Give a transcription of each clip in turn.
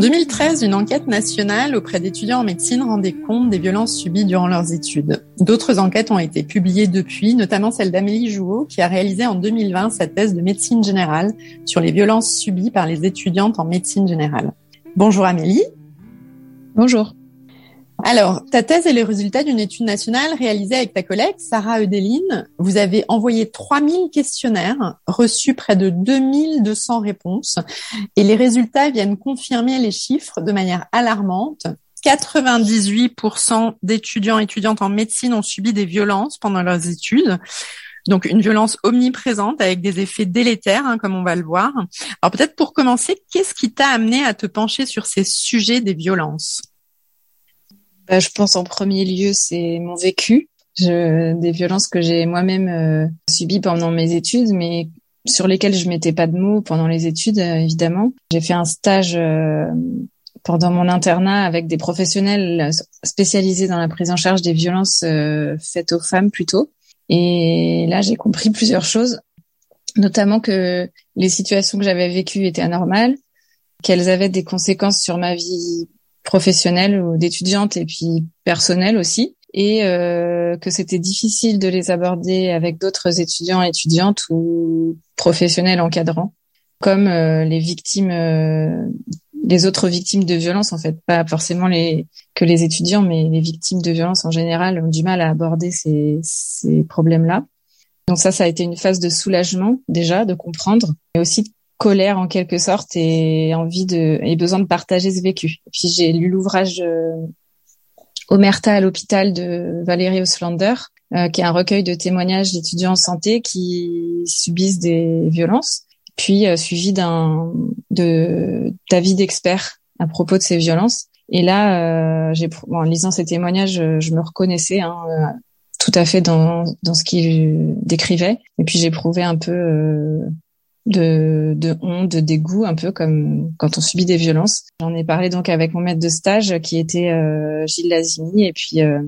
2013, une enquête nationale auprès d'étudiants en médecine rendait compte des violences subies durant leurs études. D'autres enquêtes ont été publiées depuis, notamment celle d'Amélie Jouot, qui a réalisé en 2020 sa thèse de médecine générale sur les violences subies par les étudiantes en médecine générale. Bonjour Amélie. Bonjour. Alors, ta thèse est le résultat d'une étude nationale réalisée avec ta collègue Sarah Eudeline. Vous avez envoyé 3000 questionnaires, reçu près de 2200 réponses et les résultats viennent confirmer les chiffres de manière alarmante. 98% d'étudiants et étudiantes en médecine ont subi des violences pendant leurs études. Donc une violence omniprésente avec des effets délétères, hein, comme on va le voir. Alors peut-être pour commencer, qu'est-ce qui t'a amené à te pencher sur ces sujets des violences? Je pense en premier lieu, c'est mon vécu, je, des violences que j'ai moi-même euh, subies pendant mes études, mais sur lesquelles je mettais pas de mots pendant les études, euh, évidemment. J'ai fait un stage euh, pendant mon internat avec des professionnels spécialisés dans la prise en charge des violences faites aux femmes plutôt. Et là, j'ai compris plusieurs choses, notamment que les situations que j'avais vécues étaient anormales, qu'elles avaient des conséquences sur ma vie professionnelle ou d'étudiante et puis personnelle aussi. Et euh, que c'était difficile de les aborder avec d'autres étudiants étudiantes ou professionnels encadrants comme euh, les victimes euh, les autres victimes de violence en fait. Pas forcément les que les étudiants mais les victimes de violence en général ont du mal à aborder ces, ces problèmes là donc ça ça a été une phase de soulagement déjà de comprendre et aussi colère en quelque sorte et envie de et besoin de partager ce vécu. puis j'ai lu l'ouvrage euh, Omerta à l'hôpital de Valérie Oslander, euh, qui est un recueil de témoignages d'étudiants en santé qui subissent des violences, puis euh, suivi d'un de d'avis d'experts à propos de ces violences. Et là, j'ai en lisant ces témoignages, je, me reconnaissais hein, tout à fait dans dans ce qu'il décrivait. Et puis j'éprouvais un peu de, de honte, de dégoût, un peu comme quand on subit des violences. J'en ai parlé donc avec mon maître de stage qui était euh, Gilles Lazimi et puis euh,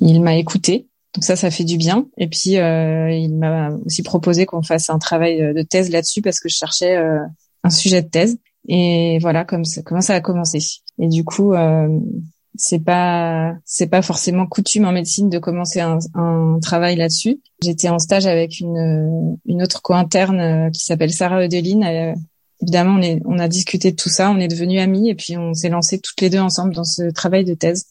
il m'a écouté. Donc ça, ça fait du bien. Et puis euh, il m'a aussi proposé qu'on fasse un travail de thèse là-dessus parce que je cherchais un sujet de thèse. Et voilà comme ça, comment ça a commencé. Et du coup, c'est pas c'est pas forcément coutume en médecine de commencer un, un travail là-dessus. J'étais en stage avec une une autre co-interne euh, qui s'appelle Sarah Eudeline. Euh, évidemment, on est on a discuté de tout ça, on est devenus amis et puis on s'est lancé toutes les deux ensemble dans ce travail de thèse.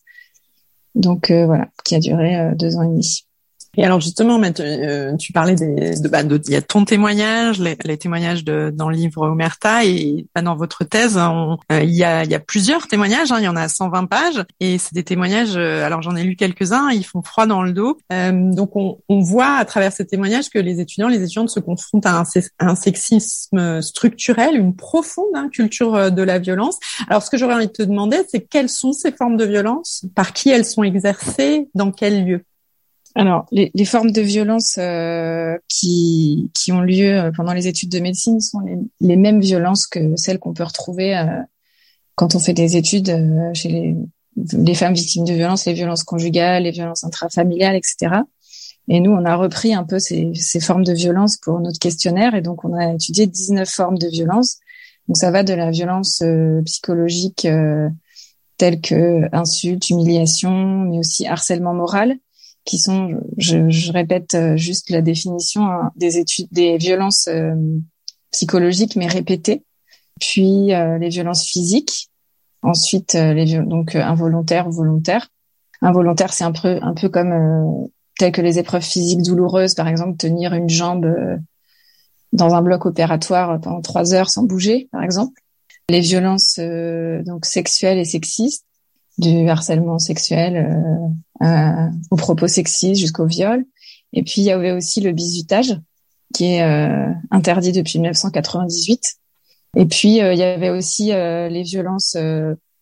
Donc euh, voilà, qui a duré deux ans et demi. Et alors justement, euh, tu parlais de, bah, de, il y a ton témoignage, les, témoignages de, dans le livre Omerta et bah, dans votre thèse, euh, il, y a, il y a plusieurs témoignages, hein, il y en a 120 pages et c'est des témoignages. Euh, alors j'en ai lu quelques-uns, ils font froid dans le dos. donc on, voit à travers ces témoignages que les étudiants, les étudiantes se confrontent à un, un sexisme structurel, une profonde hein, culture de la violence. Alors ce que j'aurais envie de te demander, c'est quelles sont ces formes de violence, par qui elles sont exercées, dans quel lieu? Alors, les, les, formes de violence euh, qui, qui ont lieu euh, pendant les études de médecine sont les, mêmes violences que celles qu'on peut retrouver euh, quand on fait des études euh, chez les, les, femmes victimes de violences, les violences conjugales, les violences intrafamiliales, etc. Et nous, on a repris un peu ces, ces formes de violence pour notre questionnaire et donc on a étudié 19 formes de violence. Donc ça va de la violence psychologique telle que insulte, humiliation, mais aussi harcèlement moral qui sont, je, je répète euh, juste la définition, hein, des études, des violences euh, psychologiques mais répétées. puis les violences physiques, ensuite les donc involontaires ou volontaires. Involontaire, c'est un peu un peu comme tel que les épreuves physiques douloureuses, par exemple tenir une jambe dans un bloc opératoire pendant trois heures sans bouger, par exemple. Les violences donc sexuelles et sexistes, du harcèlement sexuel euh, aux propos sexistes jusqu'au viol. Et puis il y avait aussi le bizutage qui est euh, interdit depuis 1998. Et puis euh, il y avait aussi euh, les violences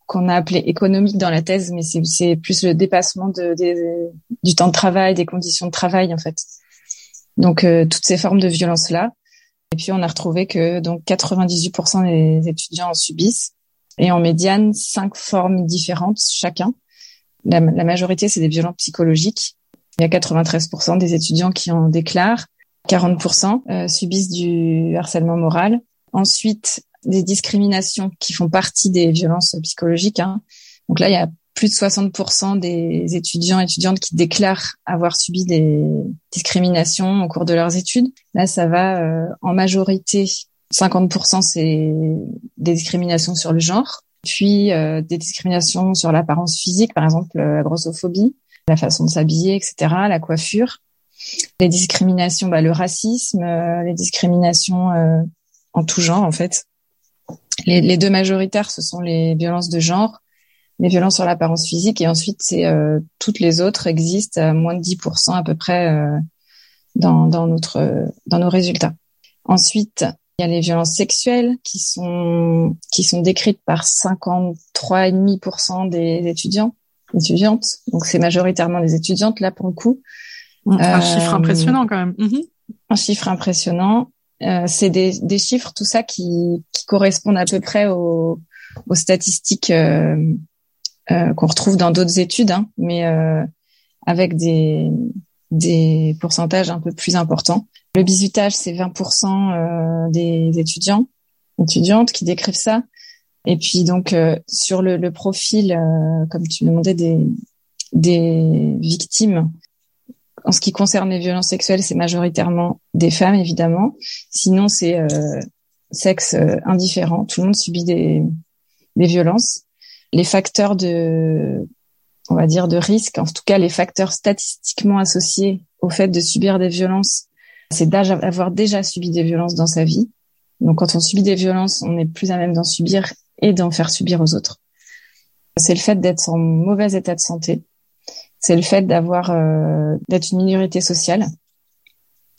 qu'on a appelées économiques dans la thèse, mais c'est plus le dépassement de, du temps de travail, des conditions de travail en fait. Donc toutes ces formes de violence là. Et puis on a retrouvé que donc 98% des étudiants en subissent et en médiane cinq formes différentes chacun. La, majorité c'est des violences psychologiques. Il y a 93% des étudiants qui en déclarent. 40% euh, subissent du harcèlement moral. Ensuite, des discriminations qui font partie des violences psychologiques. Hein. Donc là, il y a plus de 60% des étudiants et étudiantes qui déclarent avoir subi des discriminations au cours de leurs études. Là, ça va euh, en majorité, 50% c'est des discriminations sur le genre, puis euh, des discriminations sur l'apparence physique, par exemple la grossophobie, la façon de s'habiller, etc., la coiffure les discriminations, bah, le racisme, euh, les discriminations euh, en tout genre en fait. Les, les, deux majoritaires, ce sont les violences de genre, les violences sur l'apparence physique, et ensuite c'est euh, toutes les autres existent à moins de 10% à peu près dans, dans notre dans nos résultats. Ensuite, il y a les violences sexuelles qui sont qui sont décrites par 53,5% des étudiants étudiantes. Donc c'est majoritairement des étudiantes là pour le coup. Un chiffre euh, impressionnant quand même. Mhm. Un chiffre impressionnant. Euh, c'est des, des, chiffres, tout ça, qui, qui correspondent à peu près aux, aux statistiques euh, euh qu'on retrouve dans d'autres études, hein, mais euh, avec des, des pourcentages un peu plus importants. Le bizutage, c'est 20% des étudiants, étudiantes qui décrivent ça. Et puis donc sur le, le profil, comme tu me demandais, des, des victimes, en ce qui concerne les violences sexuelles, c'est majoritairement des femmes, évidemment. Sinon, c'est euh, sexe euh, indifférent. Tout le monde subit des, des violences. Les facteurs de, on va dire, de risque, en tout cas les facteurs statistiquement associés au fait de subir des violences, c'est d'avoir déjà subi des violences dans sa vie. Donc, quand on subit des violences, on est plus à même d'en subir et d'en faire subir aux autres. C'est le fait d'être en mauvais état de santé, c'est le fait d'avoir euh, d'être une minorité sociale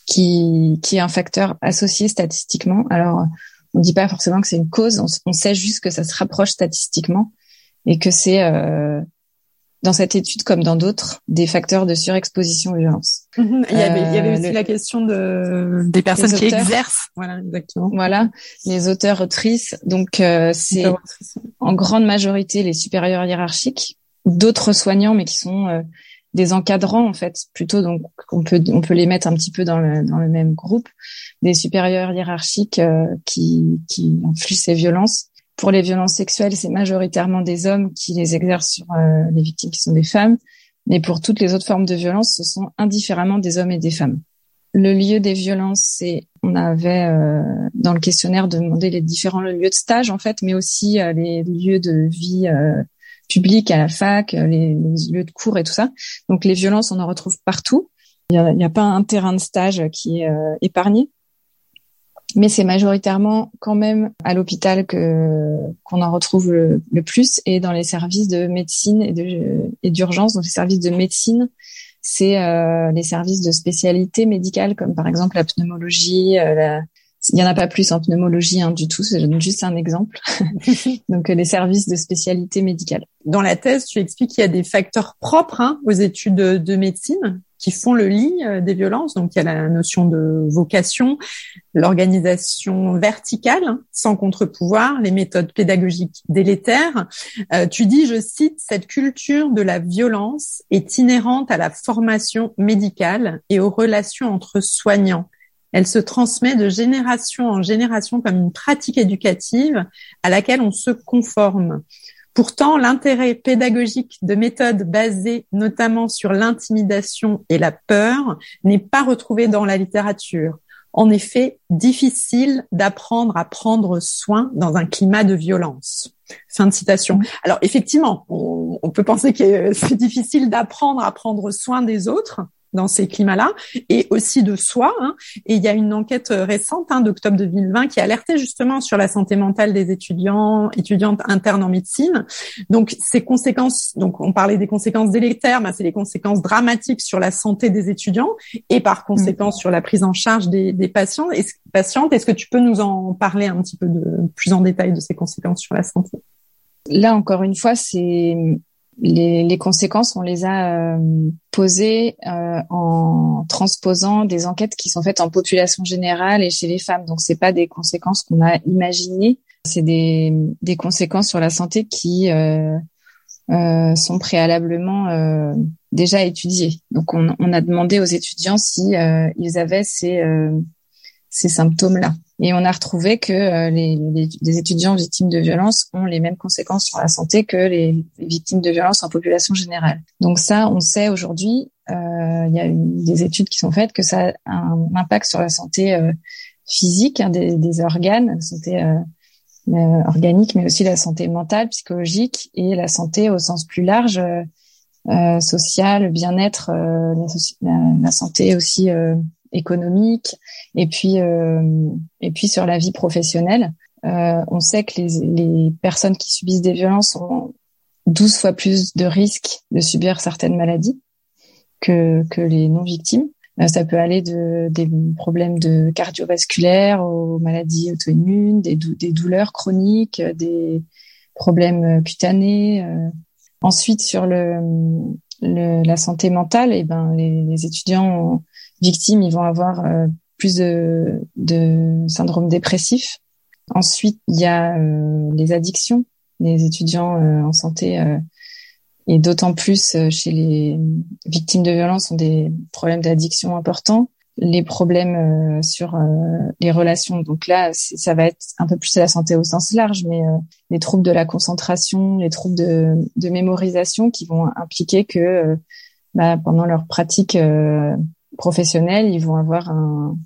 qui qui est un facteur associé statistiquement. Alors on dit pas forcément que c'est une cause, on, sait juste que ça se rapproche statistiquement et que c'est euh, dans cette étude comme dans d'autres des facteurs de surexposition aux violences. Mhm. il, y avait, il y avait aussi euh, la question de des personnes qui exercent. Voilà, exactement. Voilà, les auteurs autrices. Donc c'est en grande majorité les supérieurs hiérarchiques d'autres soignants, mais qui sont euh, des encadrants en fait, plutôt donc on peut on peut les mettre un petit peu dans le dans le même groupe, des supérieurs hiérarchiques euh, qui qui influent ces violences. Pour les violences sexuelles, c'est majoritairement des hommes qui les exercent sur euh, les victimes qui sont des femmes, mais pour toutes les autres formes de violence, ce sont indifféremment des hommes et des femmes. Le lieu des violences, c'est on avait dans le questionnaire demandé les différents lieux de stage en fait, mais aussi les lieux de vie public, à la fac, euh, les, lieux de cours et tout ça. Donc les violences, on en retrouve partout. Il n'y a, pas un terrain de stage qui est euh, épargné, mais c'est majoritairement quand même à l'hôpital que qu'on en retrouve le, plus et dans les services de médecine et de et d'urgence. Donc les services de médecine, c'est euh, les services de spécialité médicale comme par exemple la pneumologie, la, il y en a pas plus en pneumologie hein, du tout, c'est juste un exemple. Donc les services de spécialité médicale. Dans la thèse, tu expliques qu'il y a des facteurs propres hein, aux études de, médecine qui font le lit euh, des violences. Donc il y a la notion de vocation, l'organisation verticale, hein, sans contre-pouvoir, les méthodes pédagogiques délétères. Euh, tu dis, je cite, cette culture de la violence est inhérente à la formation médicale et aux relations entre soignants elle se transmet de génération en génération comme une pratique éducative à laquelle on se conforme. Pourtant, l'intérêt pédagogique de méthodes basées notamment sur l'intimidation et la peur n'est pas retrouvé dans la littérature. en effet difficile d'apprendre à prendre soin dans un climat de violence. Fin de citation. Alors effectivement, on, on peut penser que c'est difficile d'apprendre à prendre soin des autres, dans ces climats-là et aussi de soi. Hein. Et il y a une enquête euh, récente hein, d'octobre 2020 qui alertait justement sur la santé mentale des étudiants, étudiantes internes en médecine. Donc ces conséquences, donc on parlait des conséquences délétères, mais c'est les conséquences dramatiques sur la santé des étudiants et par conséquent sur la prise en charge des, des patients. Patientes. Est-ce que tu peux nous en parler un petit peu de, plus en détail de ces conséquences sur la santé? Là encore une fois, c'est les, les, conséquences, on les a euh, posées euh, en transposant des enquêtes qui sont faites en population générale et chez les femmes. Donc, c'est pas des conséquences qu'on a imaginées, c'est des, des, conséquences sur la santé qui euh, euh sont préalablement déjà étudiées. Donc, on, on, a demandé aux étudiants si ils avaient ces, ces symptômes-là. Et on a retrouvé que euh, les, étudiants victimes de violences ont les mêmes conséquences sur la santé que les, victimes de violences en population générale. Donc ça, on sait aujourd'hui, euh, il y a des études qui sont faites que ça a un impact sur la santé euh, physique hein, des, organes, la santé organique, mais aussi la santé mentale, psychologique et la santé au sens plus large, sociale, bien-être, la, santé aussi économique et puis euh, et puis sur la vie professionnelle. Euh, on sait que les, les personnes qui subissent des violences ont 12 fois plus de risques de subir certaines maladies que, que les non-victimes. Euh, ça peut aller de des problèmes de cardiovasculaires aux maladies auto-immunes, des, des douleurs chroniques, des problèmes cutanés. Ensuite, sur le, le, la santé mentale, et eh ben les, les étudiants victimes, ils vont avoir euh, plus de, de syndrome dépressif. Ensuite, il y a euh, les addictions. Les étudiants euh, en santé et d'autant plus chez les victimes de violences ont des problèmes d'addiction importants. Les problèmes sur les relations, donc là, ça va être un peu plus la santé au sens large, mais les troubles de la concentration, les troubles de, de mémorisation qui vont impliquer que bah, pendant leur pratique professionnels, ils vont avoir un,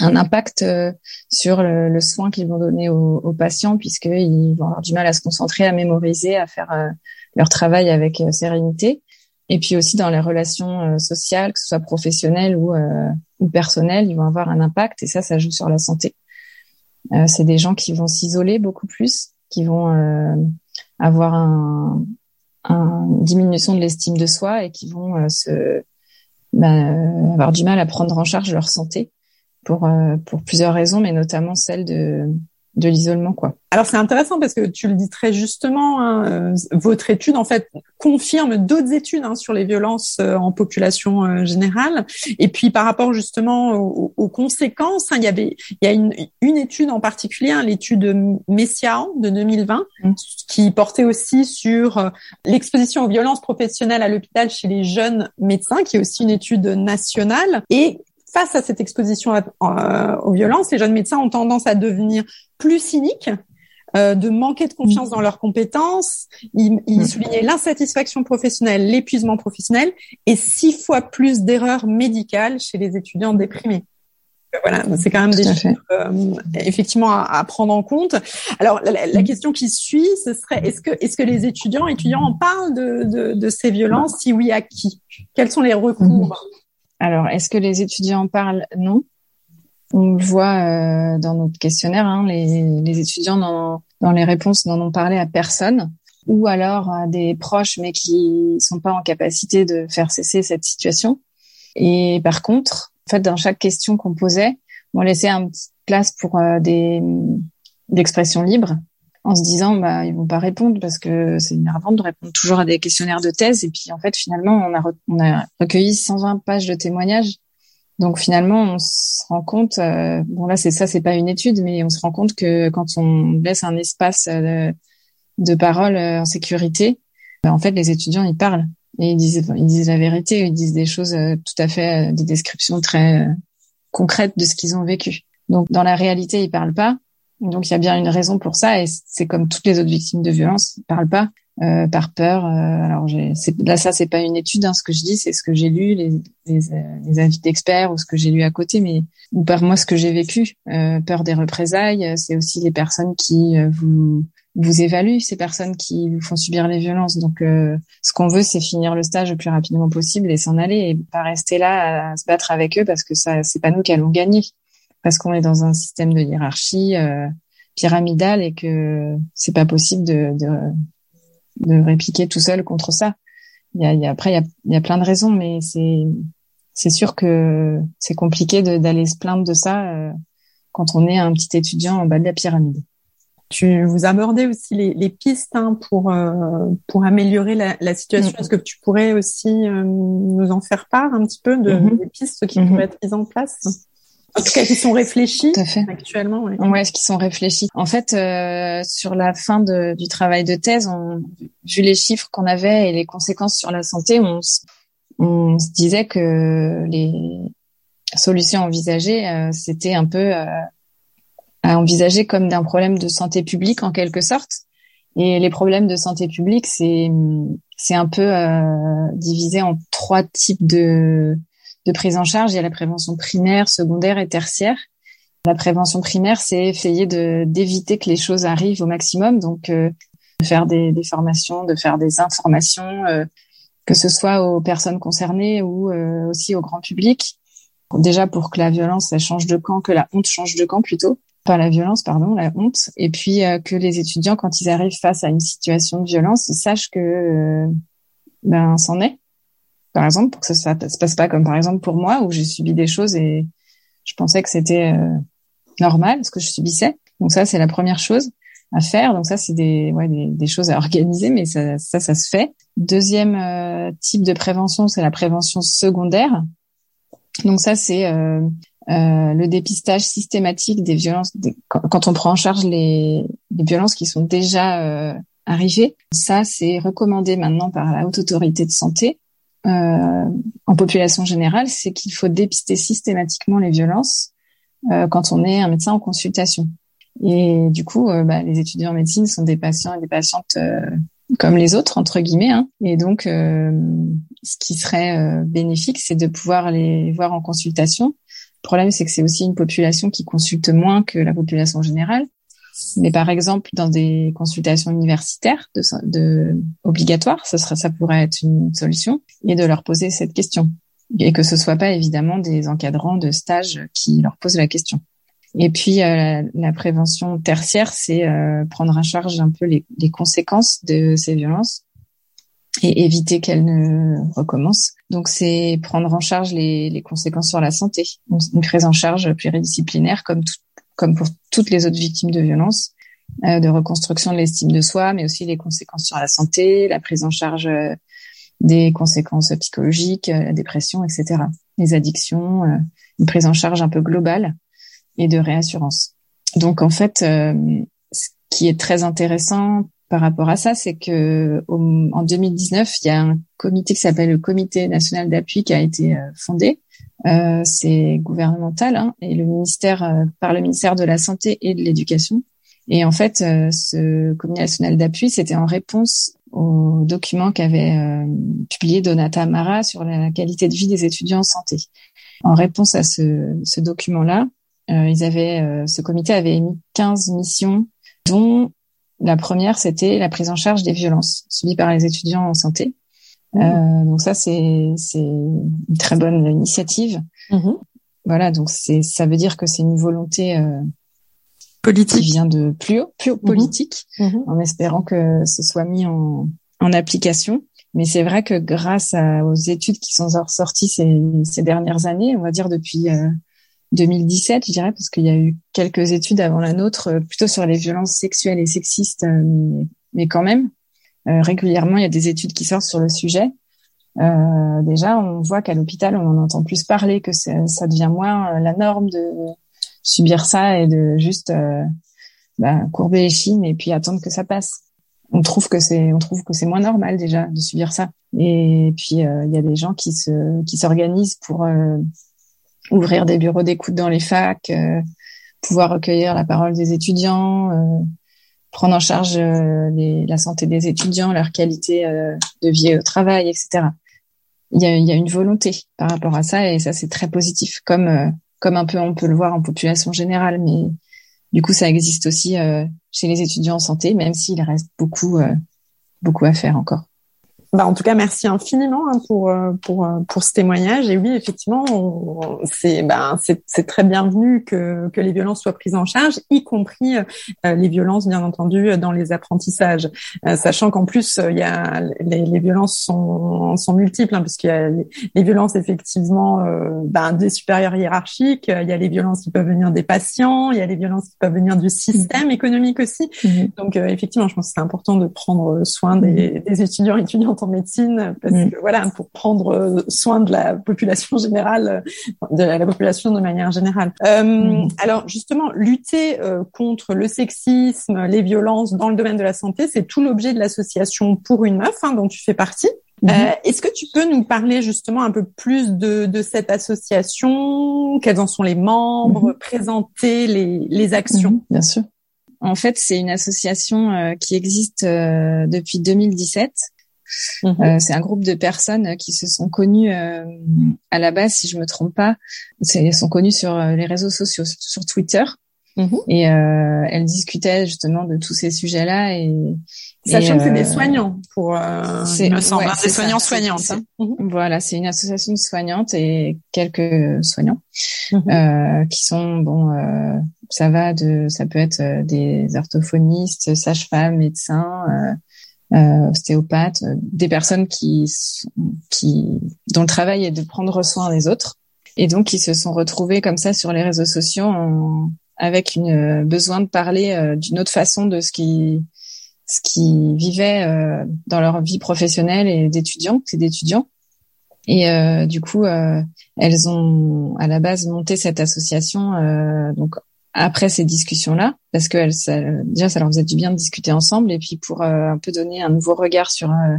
un impact euh, sur le, le soin qu'ils vont donner aux, aux patients, puisqu'ils vont avoir du mal à se concentrer, à mémoriser, à faire euh, leur travail avec euh, sérénité. Et puis aussi dans les relations sociales, que ce soit professionnelles ou, ou personnelles, ils vont avoir un impact et ça, ça joue sur la santé. c'est des gens qui vont s'isoler beaucoup plus, qui vont avoir un, une diminution de l'estime de soi et qui vont se bah, avoir du mal à prendre en charge leur santé pour euh, pour plusieurs raisons, mais notamment celle de de l'isolement quoi. Alors c'est intéressant parce que tu le dis très justement, hein, euh, votre étude en fait confirme d'autres études hein, sur les violences euh, en population euh, générale. Et puis par rapport justement aux, conséquences, hein, il y avait il y a une, une étude en particulier, hein, l'étude Messiaen de 2020, mmh. qui portait aussi sur l'exposition aux violences professionnelles à l'hôpital chez les jeunes médecins, qui est aussi une étude nationale et face à cette exposition euh, aux violences, les jeunes médecins ont tendance à devenir plus cyniques, euh, de manquer de confiance dans leurs compétences. Ils, ils mm. soulignaient l'insatisfaction professionnelle, l'épuisement professionnel et six fois plus d'erreurs médicales chez les étudiants déprimés. Voilà, c'est quand même des choses euh, effectivement à, prendre en compte. Alors la, la, question qui suit, ce serait est-ce que est-ce que les étudiants étudiants en parlent de, de, de ces violences? Si oui, à qui? Quels sont les recours? Mm-hmm. Alors, est-ce que les étudiants parlent? Non. On le voit euh, dans notre questionnaire, hein, les, étudiants dans, les réponses n'en ont parlé à personne, ou alors à des proches mais qui sont pas en capacité de faire cesser cette situation. Et par contre, en fait, dans chaque question qu'on posait, on laissait un petit place pour euh, des d'expression libre en se disant bah ils vont pas répondre parce que c'est énervant de répondre toujours à des questionnaires de thèse. Et puis en fait finalement on a on a recueilli 120 pages de témoignages. Donc finalement on se rend compte euh, bon là c'est ça c'est pas une étude mais on se rend compte que quand on laisse un espace euh, de parole euh, en sécurité bah, en fait les étudiants ils parlent. Et ils disent ils disent la vérité. Ils disent des choses tout à fait des descriptions très concrètes de ce qu'ils ont vécu. Donc dans la réalité ils parlent pas donc il y a bien une raison pour ça et c'est comme toutes les autres victimes de violence, ils parlent pas. euh, par peur. Euh, alors là, ça c'est pas une étude, hein, ce que je dis, c'est ce que j'ai lu, les, les, euh, les avis d'experts ou ce que j'ai lu à côté, mais ou par moi ce que j'ai vécu. peur des représailles, c'est aussi les personnes qui vous vous évaluent, ces personnes qui vous font subir les violences. Donc, ce qu'on veut, c'est finir le stage le plus rapidement possible et s'en aller et pas rester là à se battre avec eux parce que ça, c'est pas nous qui allons gagner, parce qu'on est dans un système de hiérarchie pyramidale et que c'est pas possible de, de de répliquer tout seul contre ça. Il y a, il y a après, il y a, il y a plein de raisons, mais c'est c'est sûr que c'est compliqué d'aller se plaindre de ça euh, quand on est un petit étudiant en bas de la pyramide. Tu vous abordez aussi les, les pistes hein, pour euh, pour améliorer la, la situation. Mm. Est-ce que tu pourrais aussi euh, nous en faire part un petit peu de mm-hmm. des pistes qui mm-hmm. pourraient être mises en place? En tout cas, qui sont réfléchis actuellement. Ouais, ouais qui sont réfléchis. En fait, euh, sur la fin de, du travail de thèse, on, vu les chiffres qu'on avait et les conséquences sur la santé, on, on se disait que les solutions envisagées, euh, c'était un peu euh, à envisager comme d'un problème de santé publique en quelque sorte. Et les problèmes de santé publique, c'est c'est un peu euh, divisé en trois types de de prise en charge. Il y a la prévention primaire, secondaire et tertiaire. La prévention primaire, c'est essayer d'éviter que les choses arrivent au maximum, donc euh, de faire des, des, formations, de faire des informations, euh, que ce soit aux personnes concernées ou euh, aussi au grand public. Déjà pour que la violence change de camp, que la honte change de camp plutôt, pas la violence, pardon, la honte, et puis que les étudiants quand ils arrivent face à une situation de violence, sachent que ben c'en est par exemple, pour que ça, ça se passe pas comme par exemple pour moi où j'ai subi des choses et je pensais que c'était euh, normal ce que je subissais. Donc ça, c'est la première chose à faire. Donc ça, c'est des, ouais, des, choses à organiser, mais ça, ça, ça se fait. Deuxième euh, type de prévention, c'est la prévention secondaire. Donc ça, c'est euh, euh le dépistage systématique des violences. quand, on prend en charge les, les violences qui sont déjà arrivées, ça, c'est recommandé maintenant par la haute autorité de santé euh, en population générale, c'est qu'il faut dépister systématiquement les violences euh, quand on est un médecin en consultation. Et du coup, euh, bah, les étudiants en médecine sont des patients et des patientes comme les autres entre guillemets. Hein. Et donc, ce qui serait bénéfique, c'est de pouvoir les voir en consultation. Le problème, c'est que c'est aussi une population qui consulte moins que la population générale. Mais par exemple, dans des consultations universitaires de, de obligatoires, ça ça pourrait être une solution, et de leur poser cette question, et que ce soit pas évidemment des encadrants de stage qui leur posent la question. Et puis euh, la prévention tertiaire, c'est euh, prendre en charge un peu les, les, conséquences de ces violences et éviter qu'elles ne recommencent. Donc c'est prendre en charge les, les, conséquences sur la santé, une prise en charge pluridisciplinaire comme tout, comme pour toutes les autres victimes de violences, euh, de reconstruction de l'estime de soi, mais aussi les conséquences sur la santé, la prise en charge euh, des conséquences psychologiques, euh, la dépression, etc. Les addictions, une prise en charge un peu globale et de réassurance. Donc en fait, ce qui est très intéressant par rapport à ça, c'est que en 2019, il y a un comité qui s'appelle le Comité national d'appui qui a été fondé euh, c'est gouvernemental hein, et le ministère euh, par le ministère de la santé et de l'éducation. Et en fait, euh, ce comité national d'appui, c'était en réponse au document qu'avait publié Donata Amara sur la qualité de vie des étudiants en santé. En réponse à ce, ce document-là, ils avaient, ce comité avait émis 15 missions, dont la première, c'était la prise en charge des violences subies par les étudiants en santé. Euh, donc ça, c'est c'est une très bonne initiative. Mm-hmm. Voilà, donc c'est ça veut dire que c'est une volonté euh, politique qui vient de plus haut, plus haut mm-hmm. politique, mm-hmm. en espérant que ce soit mis en en application. Mais c'est vrai que grâce aux études qui sont ressorties ces, ces dernières années, on va dire depuis 2017, euh, je dirais, parce qu'il y a eu quelques études avant la nôtre, euh, plutôt sur les violences sexuelles et sexistes, mais, mais quand même, régulièrement, il y a des études qui sortent sur le sujet. Euh, déjà, on voit qu'à l'hôpital, on en entend plus parler, que ça devient moins euh, la norme de subir ça et de juste bah, courber les chines et puis attendre que ça passe. On trouve que c'est, on trouve que c'est moins normal déjà de subir ça. Et puis il y a des gens qui se, qui s'organisent pour ouvrir des bureaux d'écoute dans les facs, pouvoir recueillir la parole des étudiants prendre en charge la santé des étudiants, leur qualité de vie au travail, etc. Il y a, il y a une volonté par rapport à ça et ça c'est très positif, comme comme un peu on peut le voir en population générale, mais du coup ça existe aussi chez les étudiants en santé, même s'il reste beaucoup beaucoup à faire encore. Bah, en tout cas, merci infiniment hein, pour euh, pour euh, pour ce témoignage. Et oui, effectivement, c'est bah, c'est très bienvenu que que les violences soient prises en charge, y compris euh, les violences, bien entendu, dans les apprentissages, sachant qu'en plus, il y a les, les, violences sont sont multiples, hein, puisqu'il y a les, violences effectivement bah, des supérieurs hiérarchiques, il y a les violences qui peuvent venir des patients, il y a les violences qui peuvent venir du système économique aussi. Mm-hmm. Donc effectivement, je pense que c'est important de prendre soin des, des étudiants étudiantes en médecine parce mm. que voilà pour prendre euh, soin de la population générale de la population de manière générale euh, mm. alors justement lutter euh, contre le sexisme les violences dans le domaine de la santé c'est tout l'objet de l'association pour une meuf hein, dont tu fais partie mm-hmm. Est-ce que tu peux nous parler justement un peu plus de, de cette association Quels en sont les membres mm-hmm. Présenter les, les actions? Mm-hmm. Bien sûr. En fait, c'est une association qui existe depuis 2017 Mhm. Euh, c'est un groupe de personnes qui se sont connues euh, à la base, si je me trompe pas, elles sont connues sur euh, les réseaux sociaux, sur Twitter. Mhm. Et elles discutaient justement de tous ces sujets-là et Sachant que c'est des soignants pour, il me semble, hein, des soignants soignantes. Hein. Mhm. Voilà, c'est une association de soignantes et quelques soignants qui sont bon, ça va de, ça peut être des orthophonistes, sages-femmes, médecins, euh, ostéopathes, euh, des personnes qui, qui dont le travail est de prendre soin des autres et donc qui se sont retrouvées comme ça sur les réseaux sociaux avec une euh, besoin de parler euh, d'une autre façon de ce qui ce qui vivaient dans leur vie professionnelle et d'étudiants et d'étudiants. Et du coup, elles ont à la base monté cette association donc après ces discussions-là, parce que ça, déjà ça leur faisait du bien de discuter ensemble, et puis pour euh, un peu donner un nouveau regard sur euh,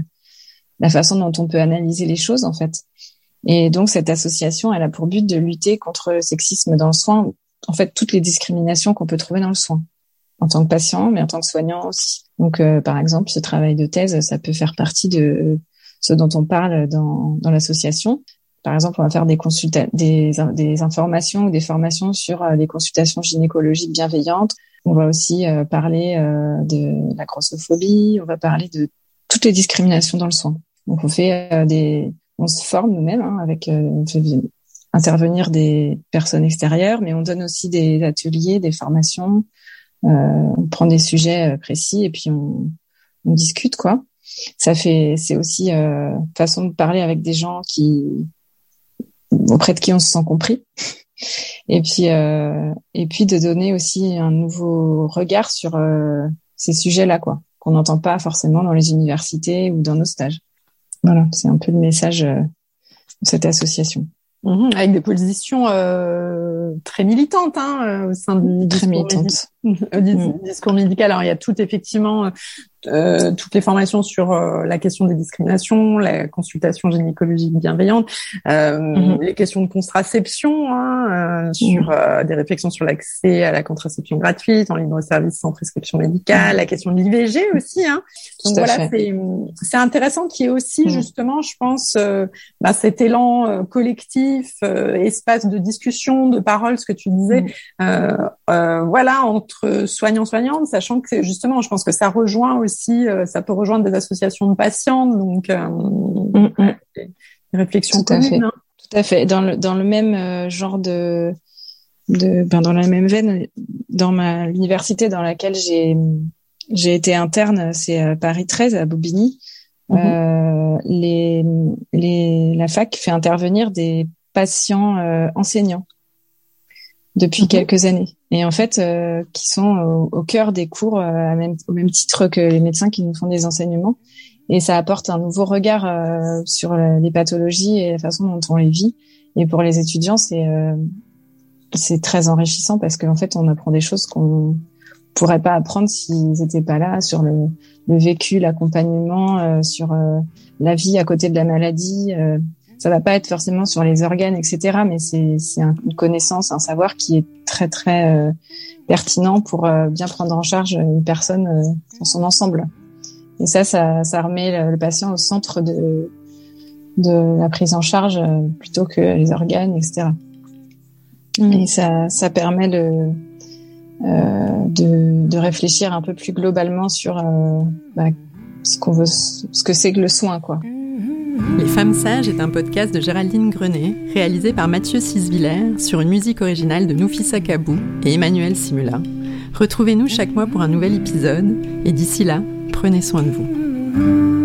la façon dont on peut analyser les choses en fait. Et donc cette association, elle a pour but de lutter contre le sexisme dans le soin, en fait toutes les discriminations qu'on peut trouver dans le soin, en tant que patient, mais en tant que soignant aussi. Donc euh, par exemple, ce travail de thèse, ça peut faire partie de ce dont on parle dans, dans l'association. Par exemple, on va faire des, des, des informations ou des formations sur euh, les consultations gynécologiques bienveillantes. On va aussi euh, parler euh, de la grossophobie. On va parler de toutes les discriminations dans le soin. Donc, on fait des, on se forme nous-mêmes hein, avec, on fait intervenir des personnes extérieures, mais on donne aussi des ateliers, des formations. on prend des sujets précis et puis on, on discute quoi. Ça fait, c'est aussi euh, façon de parler avec des gens qui auprès de qui on se sent compris. Et puis, euh, et puis de donner aussi un nouveau regard sur euh, ces sujets-là, quoi, qu'on n'entend pas forcément dans les universités ou dans nos stages. Voilà, c'est un peu le message euh, de cette association. Mhm, avec des positions euh, très militantes hein, au sein du très militantes. Mhm. discours médical. Alors il y a tout effectivement euh, toutes les formations sur euh, la question des discriminations, la consultation gynécologique bienveillante, euh, mhm. les questions de contraception, hein, sur des réflexions sur l'accès à la contraception gratuite en libre service sans prescription médicale, la question de l'IVG aussi. Hein. Donc voilà, c'est intéressant qu'il y ait aussi justement, je pense, bah, cet élan collectif, espace de discussion, de parole, ce que tu disais, voilà entre soignants soignantes, sachant que justement, je pense que ça rejoint aussi, euh, ça peut rejoindre des associations de patientes, donc euh, mm, mm. des réflexions Tout communes. À fait. Hein. Tout à fait. Dans le dans le même euh, genre de de ben dans la même veine, dans ma l'université dans laquelle j'ai j'ai été interne, c'est Paris 13 à Bobigny. Mm-hmm. les, les, la fac fait intervenir des patients enseignants depuis mhm. quelques années. Et en fait euh, qui sont au, cœur des cours euh, même, au même titre que les médecins qui nous font des enseignements. Et ça apporte un nouveau regard euh, sur les pathologies et la façon dont on les vit. Et pour les étudiants c'est c'est très enrichissant parce qu'en fait on apprend des choses qu'on pourrait pas apprendre s'ils n'étaient pas là sur le, le vécu l'accompagnement sur la vie à côté de la maladie ça va pas être forcément sur les organes, etc. Mais c'est c'est une connaissance, un savoir qui est très très euh, pertinent pour bien prendre en charge une personne dans son ensemble. Et ça, ça, ça remet le, patient au centre de, de la prise en charge plutôt que les organes, etc. Mm. Et ça, ça permet de, euh, de, de, réfléchir un peu plus globalement sur euh, bah, ce qu'on veut, ce que c'est que le soin, quoi. Les Femmes Sages est un podcast de Géraldine Grenet, réalisé par Mathieu Sisviller sur une musique originale de Noufissa Kabou et Emmanuel Simula. Retrouvez-nous chaque mois pour un nouvel épisode, et d'ici là, prenez soin de vous.